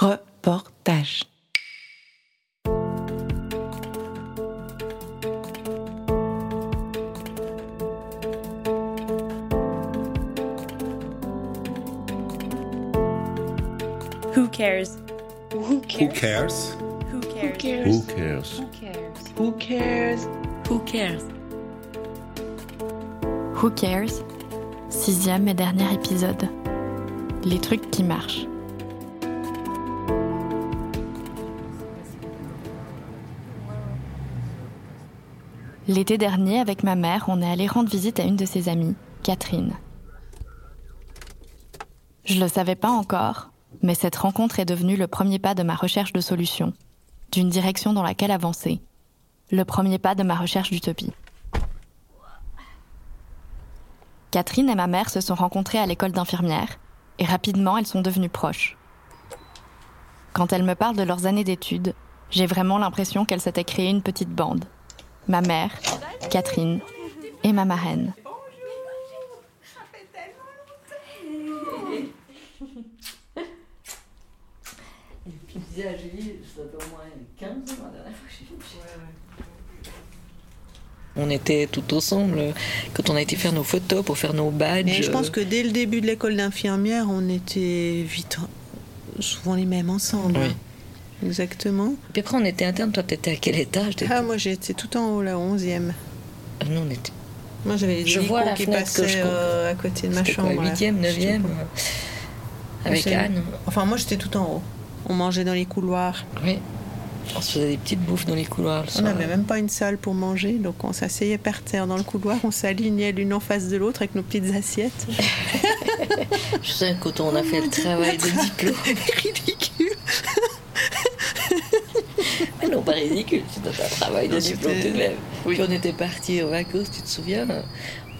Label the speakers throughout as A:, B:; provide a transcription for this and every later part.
A: Reportage.
B: Who cares?
C: Who cares?
B: Who cares?
D: Who cares?
C: Who cares?
D: Who cares?
B: Who cares?
E: Who cares? Sixième et dernier épisode. Les trucs qui marchent. L'été dernier, avec ma mère, on est allé rendre visite à une de ses amies, Catherine. Je le savais pas encore, mais cette rencontre est devenue le premier pas de ma recherche de solutions, d'une direction dans laquelle avancer, le premier pas de ma recherche d'utopie. Catherine et ma mère se sont rencontrées à l'école d'infirmière et rapidement elles sont devenues proches. Quand elles me parlent de leurs années d'études, j'ai vraiment l'impression qu'elles s'étaient créées une petite bande. Ma mère, Catherine et ma marraine.
F: Puis je disais à Julie, ça fait au moins 15 ans la dernière fois que j'ai vu. On était tout ensemble quand on a été faire nos photos pour faire nos badges.
D: Mais je pense que dès le début de l'école d'infirmière, on était vite souvent les mêmes ensemble.
F: Oui.
D: Exactement.
F: Puis après, on était interne. Toi, t'étais à quel étage
D: Ah, moi j'étais tout en haut, la 11e.
F: Ah, Nous, on était.
D: Moi j'avais des
F: Je vois la
D: qui
F: que
D: passaient
F: je
D: euh, à côté de ma chambre.
F: quoi,
D: là.
F: 8e,
D: Je sais
F: 9e
D: pas.
F: euh, Avec Anne.
D: Enfin, moi j'étais tout en haut. On mangeait dans les couloirs.
F: Oui. On se faisait des petites bouffes dans les couloirs. le
D: On n'avait même pas une salle pour manger, donc on s'asseyait par terre dans le couloir, on s'alignait l'une en face de l'autre avec nos petites assiettes.
F: Je sais que quand on a fait le travail de diplôme. Non, pas ridicule, c'était un travail de diplôme tout de même.
D: Oui.
F: Puis on était partis en vacances, tu te souviens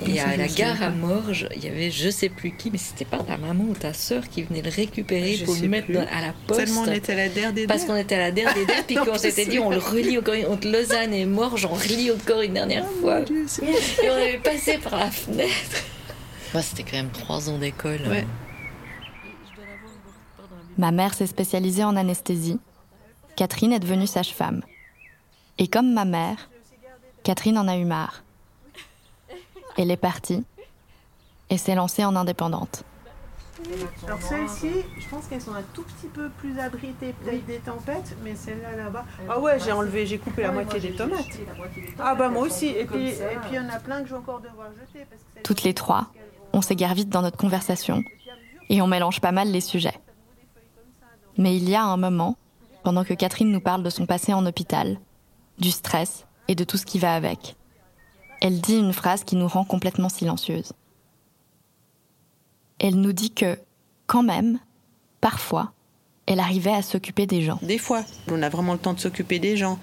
F: Et
D: ça,
F: à la gare à. Morges, il y avait je sais plus qui, mais c'était pas ta maman ou ta sœur qui venait le récupérer
D: Je
F: pour le mettre dans- à la poste.
D: Tellement on était à la der des
F: Parce
D: der.
F: qu'on était à la dernière des dates, puis
D: Non,
F: qu'on s'était dit on le relie encore une- entre Lausanne et Morges, on relie encore une dernière
D: Oh,
F: fois.
D: Dieu,
F: Et on avait passé par la fenêtre. Moi, c'était quand même trois ans d'école.
D: Ouais.
E: Ma mère s'est spécialisée en anesthésie. Catherine est devenue sage-femme. Et comme ma mère, Catherine en a eu marre. Elle est partie et s'est lancée en indépendante.
D: Alors celles-ci, je pense qu'elles sont un tout petit peu plus abritées peut-être des tempêtes, mais celle-là là-bas. Ah ouais, j'ai enlevé, j'ai coupé la moitié des tomates. Ah bah moi aussi. Et puis et puis il y en a plein que je vais encore devoir jeter parce que celles-
E: Toutes les trois, on s'égare vite dans notre conversation et on mélange pas mal les sujets. Mais il y a un moment, pendant que Catherine nous parle de son passé en hôpital, du stress et de tout ce qui va avec, elle dit une phrase qui nous rend complètement silencieuses. Elle nous dit que, quand même, parfois, elle arrivait à s'occuper des gens.
D: Des fois, on a vraiment le temps de s'occuper des gens.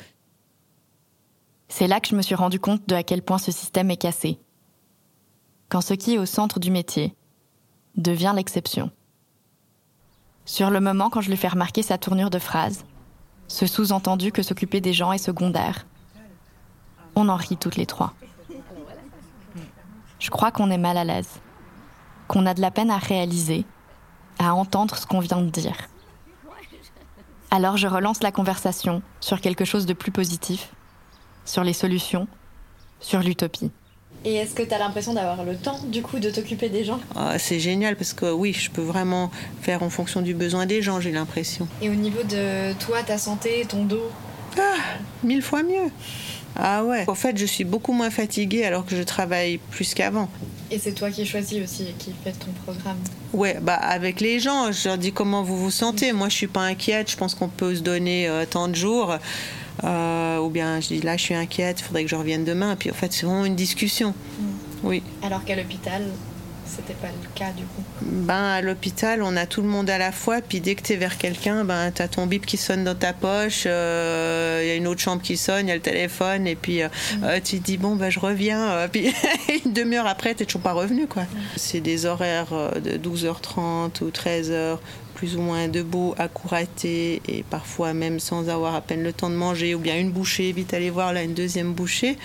E: C'est là que je me suis rendu compte de à quel point ce système est cassé. Quand ce qui est au centre du métier devient l'exception. Sur le moment, quand je lui fais remarquer sa tournure de phrase, ce sous-entendu que s'occuper des gens est secondaire, on en rit toutes les trois. Je crois qu'on est mal à l'aise, qu'on a de la peine à réaliser, à entendre ce qu'on vient de dire. Alors je relance la conversation sur quelque chose de plus positif, sur les solutions, sur l'utopie.
G: Et est-ce que tu as l'impression d'avoir le temps, du coup, de t'occuper des gens?
D: Ah, c'est génial parce que oui, je peux vraiment faire en fonction du besoin des gens, j'ai l'impression.
G: Et au niveau de toi, ta santé, ton dos?
D: Mille fois mieux. Ah ouais. En fait, je suis beaucoup moins fatiguée alors que je travaille plus qu'avant.
G: Et c'est toi qui choisis aussi et qui fais ton programme.
D: Ouais, bah avec les gens, je leur dis comment vous vous sentez. Moi, je suis pas inquiète. Je pense qu'on peut se donner euh, tant de jours. Euh, ou bien je dis là, je suis inquiète. Il faudrait que je revienne demain. Puis en fait, c'est vraiment une discussion. Oui.
G: Alors qu'à l'hôpital, c'était pas le cas, du coup.
D: Ben à l'hôpital, on a tout le monde à la fois. Puis dès que t'es vers quelqu'un, ben t'as ton bip qui sonne dans ta poche. euh, Il y a une autre chambre qui sonne. Il y a le téléphone. Et puis euh, euh, tu te dis bon ben je reviens. euh, puis une demi-heure après, t'es toujours pas revenu quoi. C'est des horaires euh, de 12h30 ou 13h plus ou moins debout, accouraté et parfois même sans avoir à peine le temps de manger ou bien une bouchée, vite aller voir là une deuxième bouchée.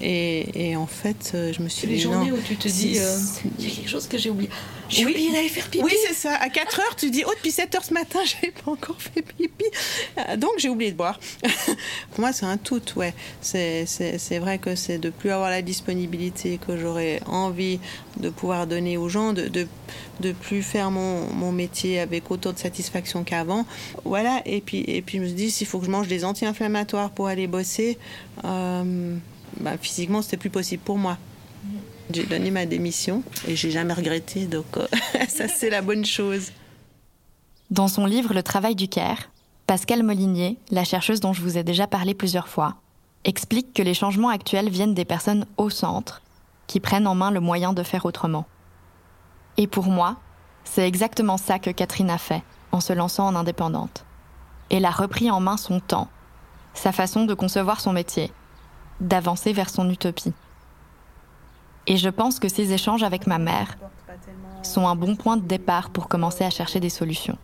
D: Et, et en fait, euh, je me suis
F: les
D: dit
F: journées
D: non.
F: où tu te dis, euh,
D: si-
F: quelque chose que j'ai oublié. J'ai
D: Oui.
F: oublié d'aller faire pipi.
D: Oui, c'est ça. À 4 heures, tu dis, oh, depuis 7 heures ce matin, j'ai pas encore fait pipi. Euh, Donc, j'ai oublié de boire. Pour moi, c'est un tout, ouais. C'est vrai que c'est de plus avoir la disponibilité que j'aurais envie de pouvoir donner aux gens, de, de, plus faire mon, mon métier avec autant de satisfaction qu'avant. Voilà. Et puis, et puis, je me dis, s'il faut que je mange des anti-inflammatoires pour aller bosser, euh, bah, physiquement, c'était plus possible pour moi. J'ai donné ma démission et j'ai jamais regretté, donc euh, ça c'est la bonne chose.
E: Dans son livre Le travail du Caire, Pascal Molinier, la chercheuse dont je vous ai déjà parlé plusieurs fois, explique que les changements actuels viennent des personnes au centre, qui prennent en main le moyen de faire autrement. Et pour moi, c'est exactement ça que Catherine a fait en se lançant en indépendante. Elle a repris en main son temps, sa façon de concevoir son métier, d'avancer vers son utopie. Et je pense que ces échanges avec ma mère sont un bon point de départ pour commencer à chercher des solutions.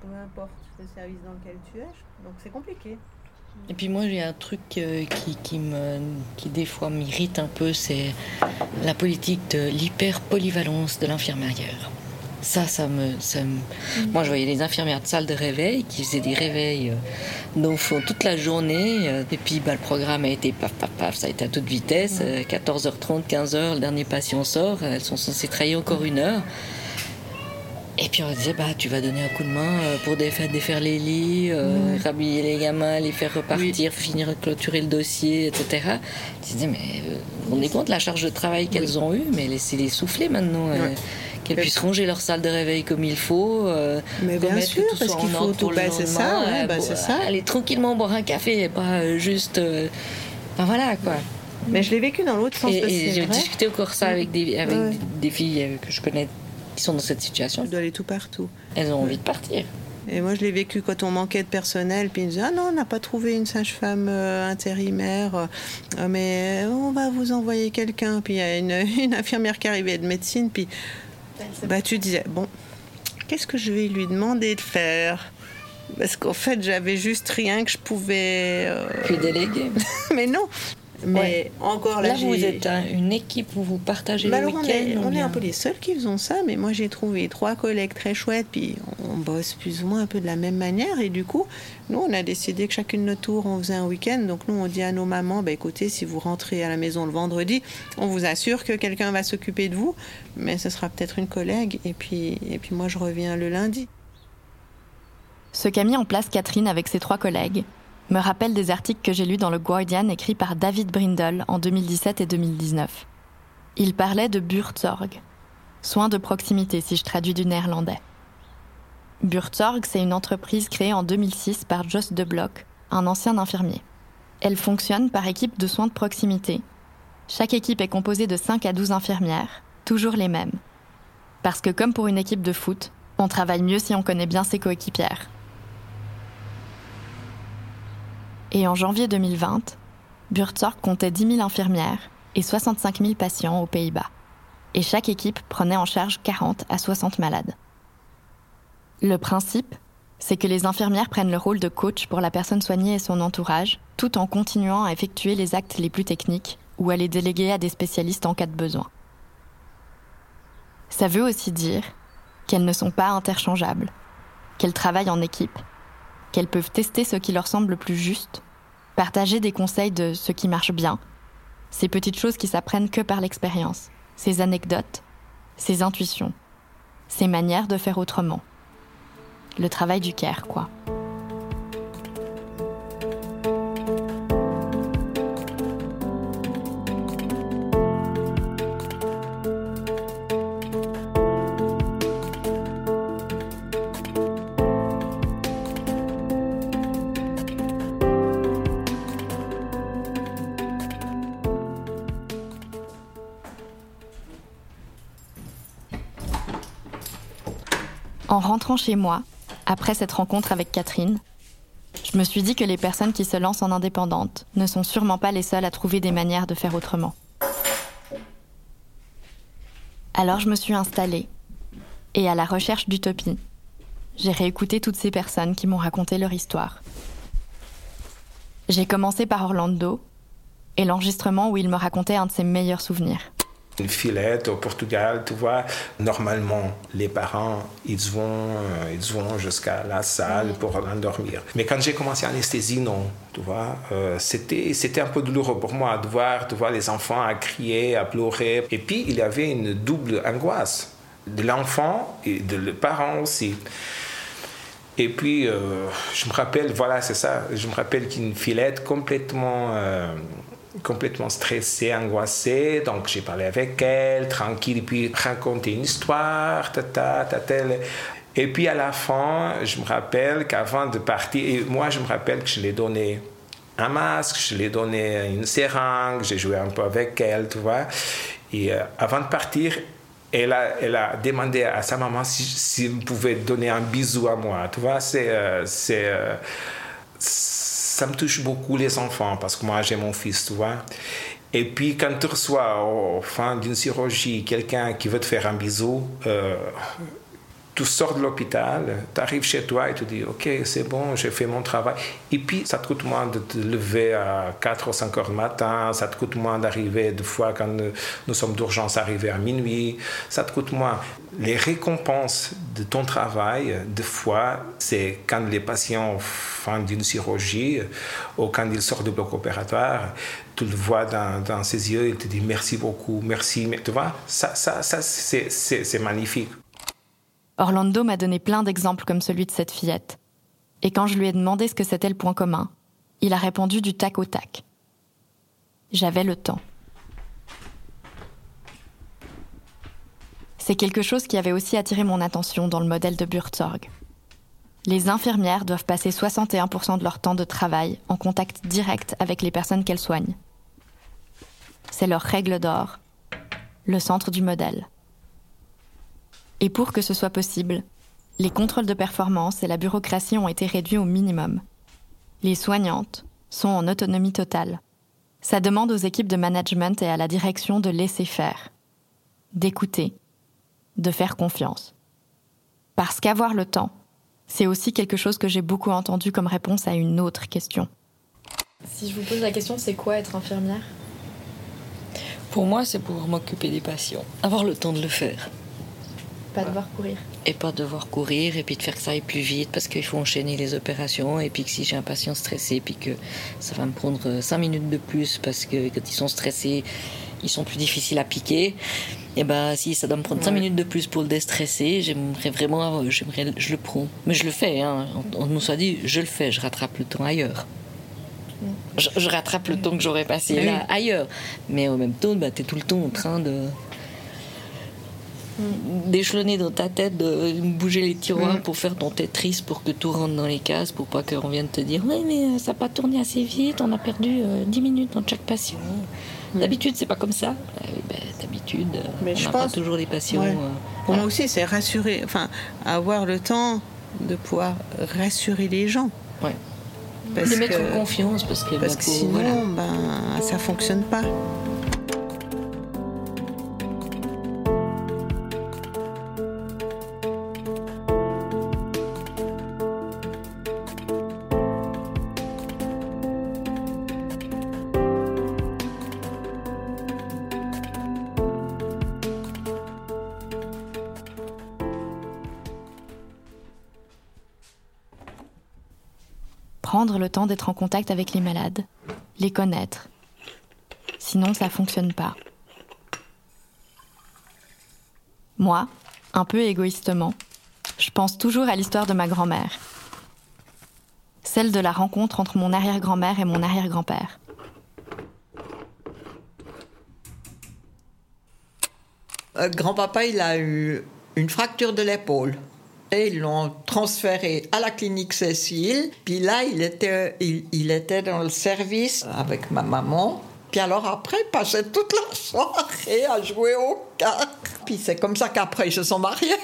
D: Peu importe le service dans lequel tu es, donc c'est compliqué.
F: Et puis moi j'ai un truc euh, qui, qui, me, qui des fois m'irrite un peu, c'est la politique de l'hyper-polyvalence de l'infirmière. Ça, ça me, ça me- Moi je voyais des infirmières de salle de réveil qui faisaient des réveils euh, d'enfants toute la journée. euh, et puis bah, le programme a été paf paf paf, ça a été à toute vitesse. euh, 14h30, 15h, le dernier patient sort, elles sont censées travailler encore une heure. Et puis on disait, bah, tu vas donner un coup de main euh, pour défaire, défaire les lits, euh, rhabiller les gamins, les faire repartir, finir de clôturer le dossier, etc. Tu disais, mais euh, vous rendez compte la charge de travail qu'elles ont eue, mais laissez-les souffler maintenant. euh. Qu'elles puissent ranger leur salle de réveil comme il faut.
D: Mais bien
F: que
D: sûr,
F: tout
D: parce qu'il faut tout. c'est ça, ouais, bah, c'est ça.
F: Aller tranquillement boire un café et pas juste. Enfin voilà quoi.
D: Mais je l'ai vécu dans l'autre sens.
F: Et, et j'ai discuté encore ça avec des, avec
D: Ouais.
F: des, des filles que je connais qui sont dans cette situation.
D: Tu dois aller tout partout.
F: Elles ont envie de partir.
D: Et moi, je l'ai vécu quand on manquait de personnel, puis ils me disaient Ah non, on n'a pas trouvé une sage-femme euh, intérimaire, euh, mais on va vous envoyer quelqu'un. Puis il y a une, une infirmière qui arrivait de médecine, puis bah, tu disais Bon, qu'est-ce que je vais lui demander de faire? Parce qu'en fait, j'avais juste rien que je pouvais. euh,
F: Puis déléguer.
D: mais non Mais
F: Ouais.
D: encore là,
F: Là, vous êtes un- une équipe où vous partagez
D: Bah
F: le
D: on,
F: week-end.
D: on est un peu les seuls qui faisons ça, mais moi j'ai trouvé trois collègues très chouettes, puis on bosse plus ou moins un peu de la même manière. Et du coup, nous, on a décidé que chacune notre tour, on faisait un week-end. Donc nous, on dit à nos mamans, bah, écoutez, si vous rentrez à la maison le vendredi, on vous assure que quelqu'un va s'occuper de vous, mais ce sera peut-être une collègue. Et puis, et puis moi, je reviens le lundi.
E: Ce qu'a mis en place Catherine avec ses trois collègues me rappelle des articles que j'ai lus dans le Guardian écrits par David Brindle en 2017 et 2019. Il parlait de Buurtzorg, soins de proximité si je traduis du néerlandais. Buurtzorg, c'est une entreprise créée en 2006 par Jos de Blok, un ancien infirmier. Elle fonctionne par équipe de soins de proximité. Chaque équipe est composée de 5 à 12 infirmières, toujours les mêmes. Parce que comme pour une équipe de foot, on travaille mieux si on connaît bien ses coéquipières. Et en janvier 2020, Buurtzorg comptait 10 000 infirmières et 65 000 patients aux Pays-Bas. Et chaque équipe prenait en charge 40 à 60 malades. Le principe, c'est que les infirmières prennent le rôle de coach pour la personne soignée et son entourage, tout en continuant à effectuer les actes les plus techniques ou à les déléguer à des spécialistes en cas de besoin. Ça veut aussi dire qu'elles ne sont pas interchangeables, qu'elles travaillent en équipe, qu'elles peuvent tester ce qui leur semble le plus juste, partager des conseils de ce qui marche bien, ces petites choses qui s'apprennent que par l'expérience, ces anecdotes, ces intuitions, ces manières de faire autrement. Le travail du care, quoi. En rentrant chez moi, après cette rencontre avec Catherine, je me suis dit que les personnes qui se lancent en indépendante ne sont sûrement pas les seules à trouver des manières de faire autrement. Alors je me suis installée et à la recherche d'utopie, j'ai réécouté toutes ces personnes qui m'ont raconté leur histoire. J'ai commencé par Orlando et l'enregistrement où il me racontait un de ses meilleurs souvenirs.
C: Une filette au Portugal, tu vois. Normalement, les parents, ils vont, euh, ils vont jusqu'à la salle pour l'endormir. Mais quand j'ai commencé l'anesthésie, non, tu vois. Euh, c'était, c'était un peu douloureux pour moi de voir, de voir les enfants à crier, à pleurer. Et puis, il y avait une double angoisse de l'enfant et de le parent aussi. Et puis, euh, je me rappelle, voilà, c'est ça, je me rappelle qu'une filette complètement complètement stressée, angoissée. Donc j'ai parlé avec elle, tranquille, et puis raconté une histoire, tata, tata. Et puis à la fin, je me rappelle qu'avant de partir, et moi je me rappelle que je lui ai donné un masque, je lui ai donné une seringue, j'ai joué un peu avec elle, tu vois. Et euh, avant de partir, elle a, elle a demandé à sa maman si, si pouvait donner un bisou à moi, tu vois. C'est. Euh, euh, ça me touche beaucoup les enfants parce que moi j'ai mon fils, tu vois. Et puis quand tu reçois au fin d'une chirurgie quelqu'un qui veut te faire un bisou, euh, tu sors de l'hôpital, tu arrives chez toi et tu dis Ok, c'est bon, j'ai fait mon travail. Et puis, ça te coûte moins de te lever à 4 ou 5 heures du matin, ça te coûte moins d'arriver, des fois, quand nous sommes d'urgence, arriver à minuit, ça te coûte moins. Les récompenses de ton travail, des fois, c'est quand les patients font d'une chirurgie ou quand ils sortent du bloc opératoire, tu le vois dans, dans ses yeux, il te dit merci beaucoup, merci. Tu vois, ça, ça, ça c'est magnifique.
E: Orlando m'a donné plein d'exemples comme celui de cette fillette. Et quand je lui ai demandé ce que c'était le point commun, il a répondu du tac au tac. J'avais le temps. C'est quelque chose qui avait aussi attiré mon attention dans le modèle de Burtzorg. Les infirmières doivent passer 61% de leur temps de travail en contact direct avec les personnes qu'elles soignent. C'est leur règle d'or, le centre du modèle. Et pour que ce soit possible, les contrôles de performance et la bureaucratie ont été réduits au minimum. Les soignantes sont en autonomie totale. Ça demande aux équipes de management et à la direction de laisser faire, d'écouter, de faire confiance. Parce qu'avoir le temps, c'est aussi quelque chose que j'ai beaucoup entendu comme réponse à une autre question.
G: Si je vous pose la question, c'est quoi être infirmière?
F: Pour moi, c'est pouvoir m'occuper des patients, avoir le temps de le faire.
G: Pas devoir courir.
F: Et pas devoir courir, et puis de faire que ça aille plus vite parce qu'il faut enchaîner les opérations. Et puis que si j'ai un patient stressé, puis que ça va me prendre 5 minutes de plus parce que quand ils sont stressés, ils sont plus difficiles à piquer. Et ben si ça doit me prendre 5 minutes de plus pour le déstresser, j'aimerais vraiment, j'aimerais, je le prends. Mais je le fais, hein. on, nous soit dit, je le fais, je rattrape le temps ailleurs. Je, rattrape le temps que j'aurais passé là ailleurs. Mais en même temps, bah, tu es tout le temps en train de d'échelonner dans ta tête, de bouger les tiroirs mm. pour faire ton Tetris pour que tout rentre dans les cases, pour pas qu'on vienne te dire Oui, mais euh, ça n'a pas tourné assez vite, on a perdu 10 euh, minutes dans chaque patient. Mm. D'habitude, c'est pas comme ça. Euh, ben, d'habitude, on n'a pas toujours des patients.
D: pour moi aussi, c'est rassurer, enfin, avoir le temps de pouvoir rassurer les gens.
F: Ouais. les mettre en confiance parce que,
D: parce que sinon, ben, ça fonctionne pas.
E: Prendre le temps d'être en contact avec les malades, les connaître. Sinon, ça fonctionne pas. Moi, un peu égoïstement, je pense toujours à l'histoire de ma grand-mère. Celle de la rencontre entre mon arrière-grand-mère et mon arrière-grand-père.
A: Euh, grand-papa, il a eu une fracture de l'épaule. Et ils l'ont transféré à la clinique Cécile. Puis là, il était, il, était dans le service avec ma maman. Puis alors après, il passait toute la soirée à jouer au cartes. Puis c'est comme ça qu'après, ils se sont mariés.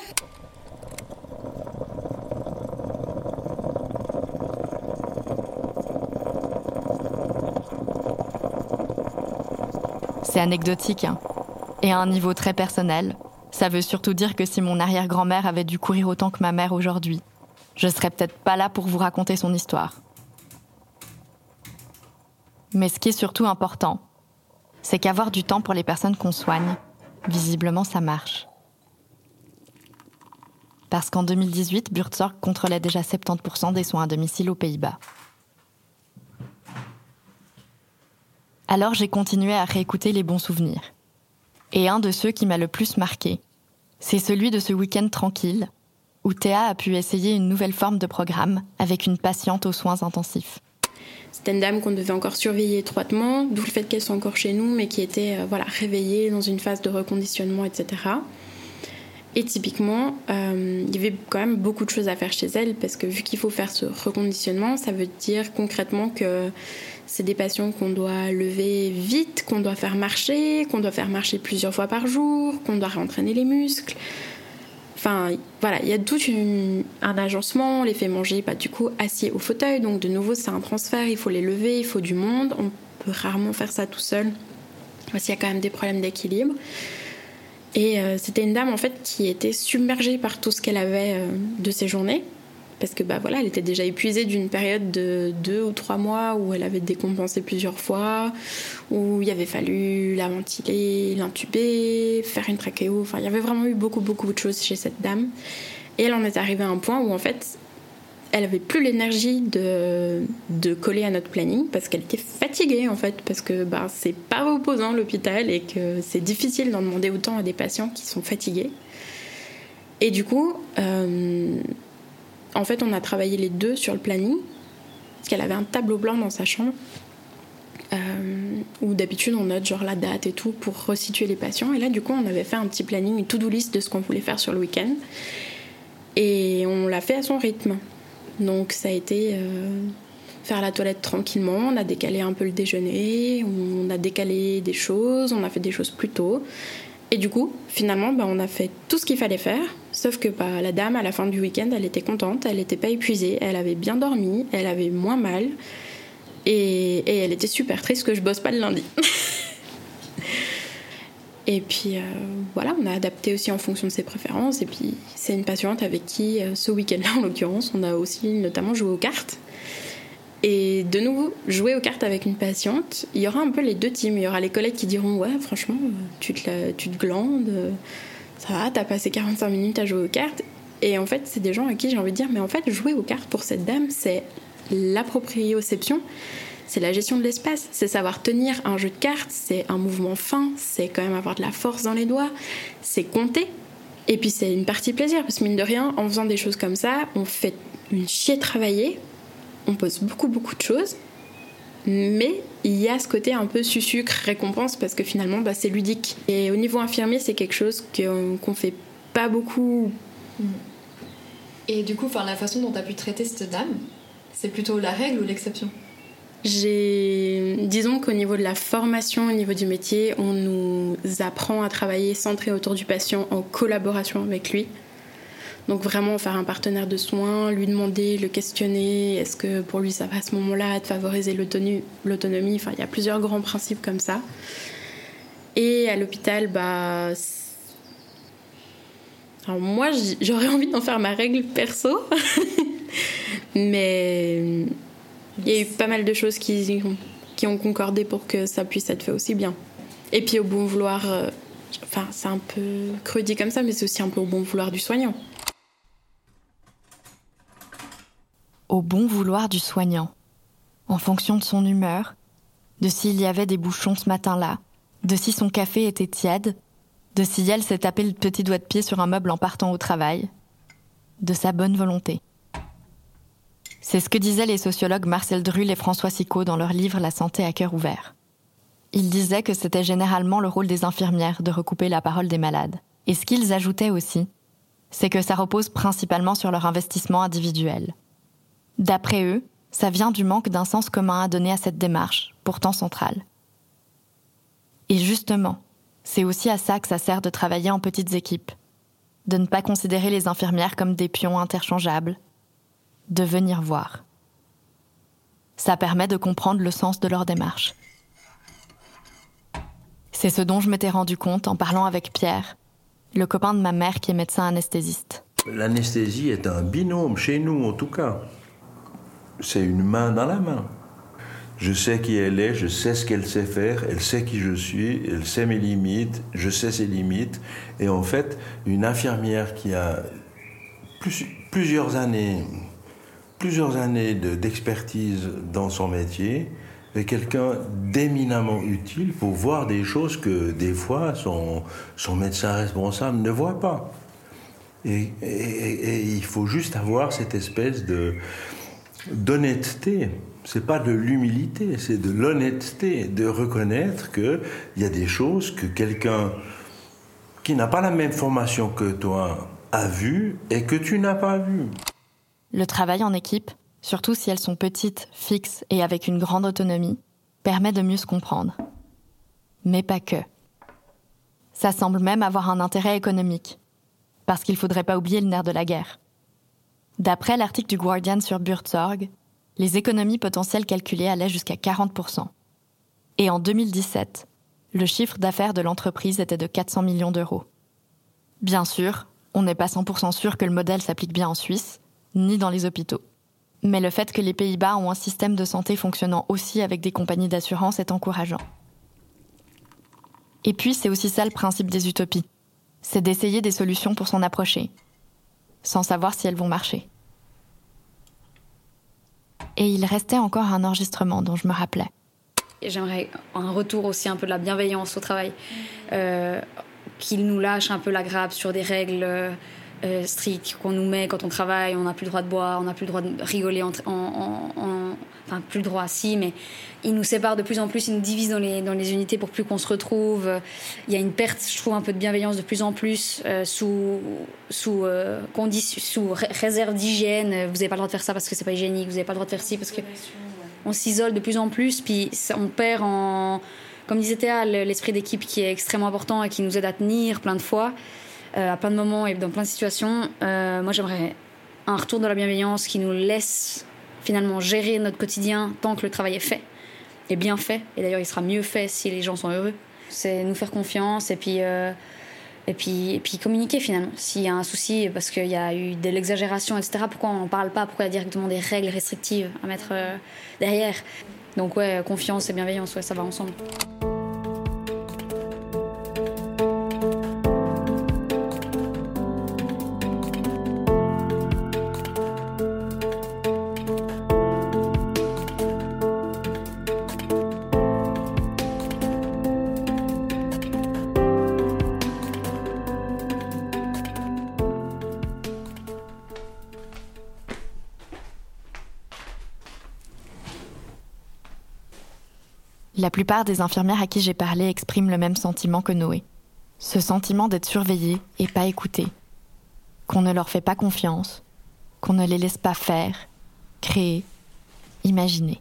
E: C'est anecdotique, hein. et à un niveau très personnel. Ça veut surtout dire que si mon arrière-grand-mère avait dû courir autant que ma mère aujourd'hui, je serais peut-être pas là pour vous raconter son histoire. Mais ce qui est surtout important, c'est qu'avoir du temps pour les personnes qu'on soigne, Visiblement, ça marche. Parce qu'en 2018, Buurtzorg contrôlait déjà 70% des soins à domicile aux Pays-Bas. Alors j'ai continué à réécouter les bons souvenirs. Et un de ceux qui m'a le plus marqué, c'est celui de ce week-end tranquille, où Théa a pu essayer une nouvelle forme de programme avec une patiente aux soins intensifs.
H: C'était une dame qu'on devait encore surveiller étroitement, d'où le fait qu'elle soit encore chez nous, mais qui était euh, voilà, réveillée dans une phase de reconditionnement, etc. Et typiquement, euh, il y avait quand même beaucoup de choses à faire chez elle, parce que vu qu'il faut faire ce reconditionnement, ça veut dire concrètement que c'est des patients qu'on doit lever vite, qu'on doit faire marcher, qu'on doit faire marcher plusieurs fois par jour, qu'on doit réentraîner les muscles. Enfin, voilà, il y a tout un agencement, on les fait manger pas bah, du coup assis au fauteuil, donc de nouveau c'est un transfert, il faut les lever, il faut du monde, on peut rarement faire ça tout seul, parce qu'il y a quand même des problèmes d'équilibre. Et euh, c'était une dame en fait qui était submergée par tout ce qu'elle avait euh, de ses journées, parce que bah voilà, elle était déjà épuisée d'une période de deux ou trois mois où elle avait décompensé plusieurs fois, où il avait fallu la ventiler, l'intuber, faire une trachéo. Enfin, il y avait vraiment eu beaucoup beaucoup de choses chez cette dame. Et elle en est arrivée à un point où en fait, elle avait plus l'énergie de, de coller à notre planning parce qu'elle était fatiguée en fait parce que bah, c'est pas reposant l'hôpital et que c'est difficile d'en demander autant à des patients qui sont fatigués. Et du coup, euh, en fait, on a travaillé les deux sur le planning, parce qu'elle avait un tableau blanc dans sa chambre, euh, où d'habitude on note genre la date et tout pour resituer les patients. Et là, du coup, on avait fait un petit planning, une to-do list de ce qu'on voulait faire sur le week-end. Et on l'a fait à son rythme. Donc ça a été euh, faire la toilette tranquillement, on a décalé un peu le déjeuner, on a décalé des choses, on a fait des choses plus tôt. Et du coup, finalement, bah, on a fait tout ce qu'il fallait faire. Sauf que bah, la dame, à la fin du week-end, elle était contente, elle n'était pas épuisée, elle avait bien dormi, elle avait moins mal. Et, elle était super triste que je bosse pas le lundi. et puis euh, voilà, on a adapté aussi en fonction de ses préférences. Et puis c'est une patiente avec qui, euh, ce week-end-là en l'occurrence, on a aussi notamment joué aux cartes. Et de nouveau, jouer aux cartes avec une patiente, il y aura un peu les deux teams. Il y aura les collègues qui diront Ouais, franchement, tu te, te glandes, ça va, t'as passé 45 minutes à jouer aux cartes. Et en fait, c'est des gens à qui j'ai envie de dire Mais en fait, jouer aux cartes pour cette dame, c'est l'appropriation, c'est la gestion de l'espace, c'est savoir tenir un jeu de cartes, c'est un mouvement fin, c'est quand même avoir de la force dans les doigts, c'est compter. Et puis c'est une partie plaisir, parce que mine de rien, en faisant des choses comme ça, on fait une chier travailler on pose beaucoup beaucoup de choses, mais il y a ce côté un peu sucre récompense parce que finalement bah, c'est ludique. Et au niveau infirmier, c'est quelque chose qu'on fait pas beaucoup.
G: Et du coup, la façon dont tu as pu traiter cette dame, c'est plutôt la règle ou l'exception?
H: J'ai, disons qu'au niveau de la formation, au niveau du métier, on nous apprend à travailler centré autour du patient en collaboration avec lui. Donc vraiment faire un partenaire de soins, lui demander, le questionner, est-ce que pour lui ça va à ce moment-là de favoriser l'autonomie, enfin il y a plusieurs grands principes comme ça. Et à l'hôpital, bah... Alors moi j'aurais envie d'en faire ma règle perso, mais il y a eu pas mal de choses qui, ont concordé pour que ça puisse être fait aussi bien. Et puis au bon vouloir, euh, enfin c'est un peu cru dit comme ça, mais c'est aussi un peu au bon vouloir du soignant.
E: Au bon vouloir du soignant, en fonction de son humeur, de s'il y avait des bouchons ce matin-là, de si son café était tiède, de si elle s'est tapé le petit doigt de pied sur un meuble en partant au travail, de sa bonne volonté. C'est ce que disaient les sociologues Marcel Drull et François Sicot dans leur livre La santé à cœur ouvert. Ils disaient que c'était généralement le rôle des infirmières de recouper la parole des malades. Et ce qu'ils ajoutaient aussi, c'est que ça repose principalement sur leur investissement individuel. D'après eux, ça vient du manque d'un sens commun à donner à cette démarche, pourtant centrale. Et justement, c'est aussi à ça que ça sert de travailler en petites équipes, de ne pas considérer les infirmières comme des pions interchangeables, de venir voir. Ça permet de comprendre le sens de leur démarche. C'est ce dont je m'étais rendu compte en parlant avec Pierre, le copain de ma mère qui est médecin anesthésiste.
I: L'anesthésie est un binôme chez nous en tout cas c'est une main dans la main. Je sais qui elle est, je sais ce qu'elle sait faire, elle sait qui je suis, elle sait mes limites, je sais ses limites. Et en fait, une infirmière qui a plusieurs années, plusieurs années d'expertise dans son métier, est quelqu'un d'éminemment utile pour voir des choses que des fois son, son médecin responsable ne voit pas. Et, il faut juste avoir cette espèce de d'honnêteté. C'est pas de l'humilité, c'est de l'honnêteté, de reconnaître qu'il y a des choses que quelqu'un qui n'a pas la même formation que toi a vu et que tu n'as pas vu.
E: Le travail en équipe, surtout si elles sont petites, fixes et avec une grande autonomie, permet de mieux se comprendre. Mais pas que. Ça semble même avoir un intérêt économique parce qu'il faudrait pas oublier le nerf de la guerre. D'après l'article du Guardian sur Buurtzorg, les économies potentielles calculées allaient jusqu'à 40%. Et en 2017, le chiffre d'affaires de l'entreprise était de 400 millions d'euros. Bien sûr, on n'est pas 100% sûr que le modèle s'applique bien en Suisse, ni dans les hôpitaux. Mais le fait que les Pays-Bas ont un système de santé fonctionnant aussi avec des compagnies d'assurance est encourageant. Et puis, c'est aussi ça le principe des utopies c'est d'essayer des solutions pour s'en approcher, sans savoir si elles vont marcher. Et il restait encore un enregistrement dont je me rappelais.
J: J'aimerais un retour aussi un peu de la bienveillance au travail, euh, qu'il nous lâche un peu la grappe sur des règles euh, strictes qu'on nous met quand on travaille, on n'a plus le droit de boire, on n'a plus le droit de rigoler en, en enfin plus le droit, si, mais ils nous séparent de plus en plus, ils nous divisent dans les, dans les unités pour plus qu'on se retrouve. Il y a une perte, je trouve, un peu de bienveillance de plus en plus euh, sous, sous, euh, sous réserve d'hygiène. Vous n'avez pas le droit de faire ça parce que c'est pas hygiénique, vous n'avez pas le droit de faire ci parce que. On s'isole de plus en plus, puis on perd en. Comme disait Théa, l'esprit d'équipe qui est extrêmement important et qui nous aide à tenir plein de fois, à plein de moments et dans plein de situations. moi, j'aimerais un retour de la bienveillance qui nous laisse finalement gérer notre quotidien tant que le travail est fait, et bien fait. Et d'ailleurs, il sera mieux fait si les gens sont heureux. C'est nous faire confiance et puis, euh, et puis, et puis communiquer finalement. S'il y a un souci parce qu'il y a eu de l'exagération, etc., pourquoi on n'en parle pas? Pourquoi il y a directement des règles restrictives à mettre euh, derrière? Donc ouais, confiance et bienveillance, ouais, ça va ensemble.
E: La plupart des infirmières à qui j'ai parlé expriment le même sentiment que Noé. Ce sentiment d'être surveillé et pas écouté. Qu'on ne leur fait pas confiance, qu'on ne les laisse pas faire, créer, imaginer.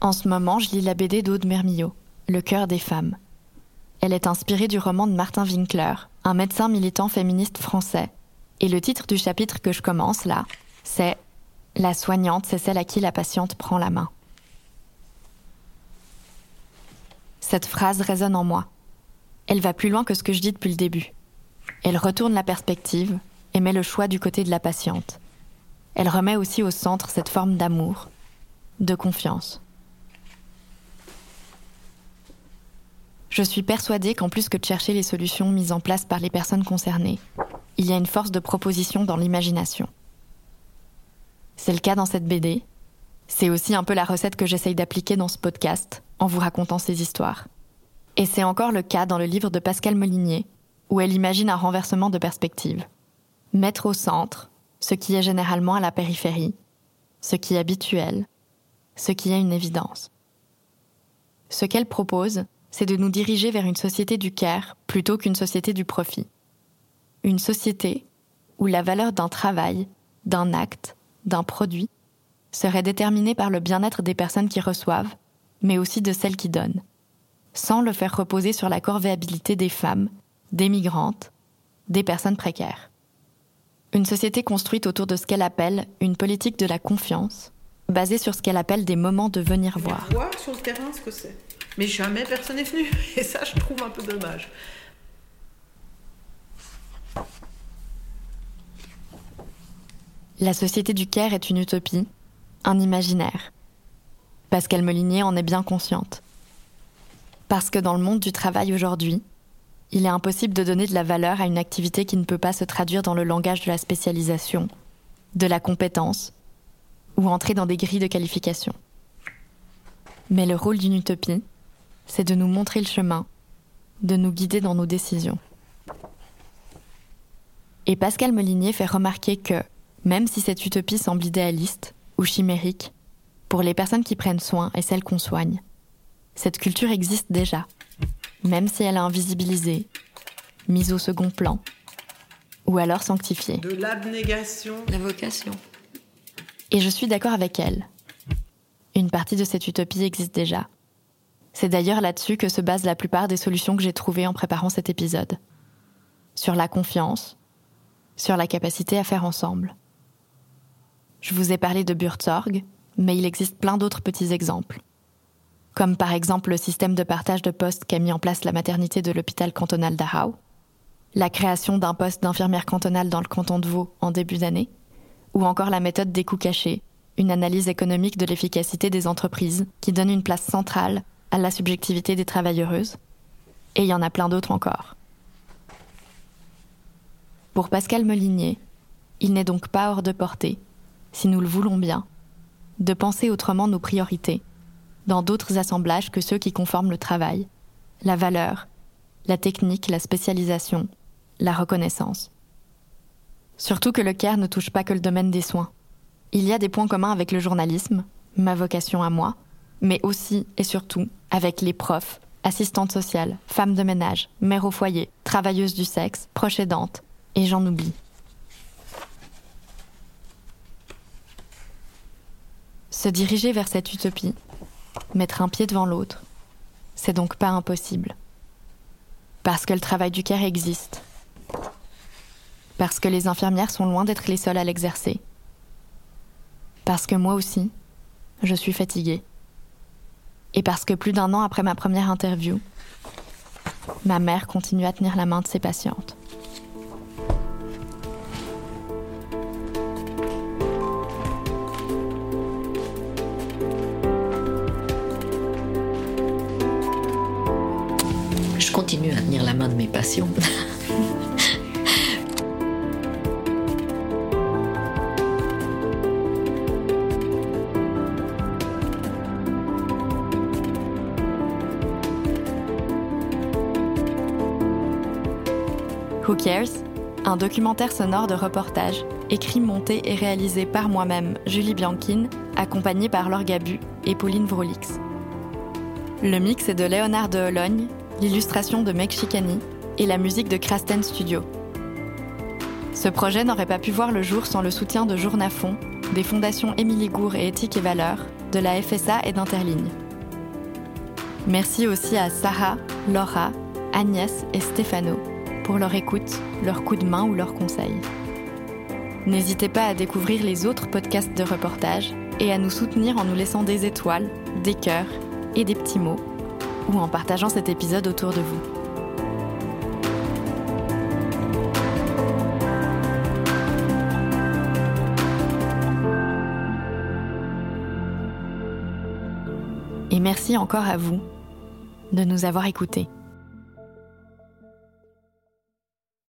E: En ce moment, je lis la BD d'Aude Mermillot, Le cœur des femmes. Elle est inspirée du roman de Martin Winkler, un médecin militant féministe français. Et le titre du chapitre que je commence là, c'est la soignante, c'est celle à qui la patiente prend la main. Cette phrase résonne en moi. Elle va plus loin que ce que je dis depuis le début. Elle retourne la perspective et met le choix du côté de la patiente. Elle remet aussi au centre cette forme d'amour, de confiance. Je suis persuadée qu'en plus que de chercher les solutions mises en place par les personnes concernées, il y a une force de proposition dans l'imagination. C'est le cas dans cette BD. C'est aussi un peu la recette que j'essaye d'appliquer dans ce podcast, en vous racontant ces histoires. Et c'est encore le cas dans le livre de Pascal Molinier, où elle imagine un renversement de perspective. Mettre au centre ce qui est généralement à la périphérie, ce qui est habituel, ce qui est une évidence. Ce qu'elle propose, c'est de nous diriger vers une société du care plutôt qu'une société du profit. Une société où la valeur d'un travail, d'un acte, d'un produit serait déterminé par le bien-être des personnes qui reçoivent, mais aussi de celles qui donnent, sans le faire reposer sur la corvéabilité des femmes, des migrantes, des personnes précaires. Une société construite autour de ce qu'elle appelle une politique de la confiance, basée sur ce qu'elle appelle des moments de venir voir.
D: voir sur le terrain ce que c'est. Mais jamais personne n'est venu, et ça je trouve un peu dommage.
E: La société du Caire est une utopie, un imaginaire. Pascal Molinier en est bien consciente. Parce que dans le monde du travail aujourd'hui, il est impossible de donner de la valeur à une activité qui ne peut pas se traduire dans le langage de la spécialisation, de la compétence, ou entrer dans des grilles de qualification. Mais le rôle d'une utopie, c'est de nous montrer le chemin, de nous guider dans nos décisions. Et Pascal Molinier fait remarquer que, même si cette utopie semble idéaliste ou chimérique, pour les personnes qui prennent soin et celles qu'on soigne, cette culture existe déjà, même si elle est invisibilisée, mise au second plan, ou alors sanctifiée.
D: De l'abnégation.
F: La vocation.
E: Et je suis d'accord avec elle. Une partie de cette utopie existe déjà. C'est d'ailleurs là-dessus que se basent la plupart des solutions que j'ai trouvées en préparant cet épisode. Sur la confiance, sur la capacité à faire ensemble. Je vous ai parlé de Burtzorg, mais il existe plein d'autres petits exemples. Comme par exemple le système de partage de postes qu'a mis en place la maternité de l'hôpital cantonal d'Arau, la création d'un poste d'infirmière cantonale dans le canton de Vaud en début d'année, ou encore la méthode des coûts cachés, une analyse économique de l'efficacité des entreprises qui donne une place centrale à la subjectivité des travailleuses. Et il y en a plein d'autres encore. Pour Pascal Molinier, il n'est donc pas hors de portée, si nous le voulons bien, de penser autrement nos priorités, dans d'autres assemblages que ceux qui conforment le travail, la valeur, la technique, la spécialisation, la reconnaissance. Surtout que le CARE ne touche pas que le domaine des soins. Il y a des points communs avec le journalisme, ma vocation à moi, mais aussi et surtout avec les profs, assistantes sociales, femmes de ménage, mères au foyer, travailleuses du sexe, proches aidantes, et j'en oublie. Se diriger vers cette utopie, mettre un pied devant l'autre, c'est donc pas impossible. Parce que le travail du CARE existe. Parce que les infirmières sont loin d'être les seules à l'exercer. Parce que moi aussi, je suis fatiguée. Et parce que plus d'un an après ma première interview, ma mère continue à tenir la main de ses patientes. Un documentaire sonore de reportage, écrit, monté et réalisé par moi-même, Julie Bianchine, accompagnée par Laure Gabu et Pauline Vrolix. Le mix est de Léonard de Hologne, l'illustration de Meg Chicani et la musique de Krasten Studio. Ce projet n'aurait pas pu voir le jour sans le soutien de Journafond, des fondations Émilie Gour et Éthique et Valeurs, de la FSA et d'Interligne. Merci aussi à Sarah, Laura, Agnès et Stéphano pour leur écoute, leur coup de main ou leurs conseils. N'hésitez pas à découvrir les autres podcasts de reportage et à nous soutenir en nous laissant des étoiles, des cœurs et des petits mots, ou en partageant cet épisode autour de vous. Et merci encore à vous de nous avoir écoutés.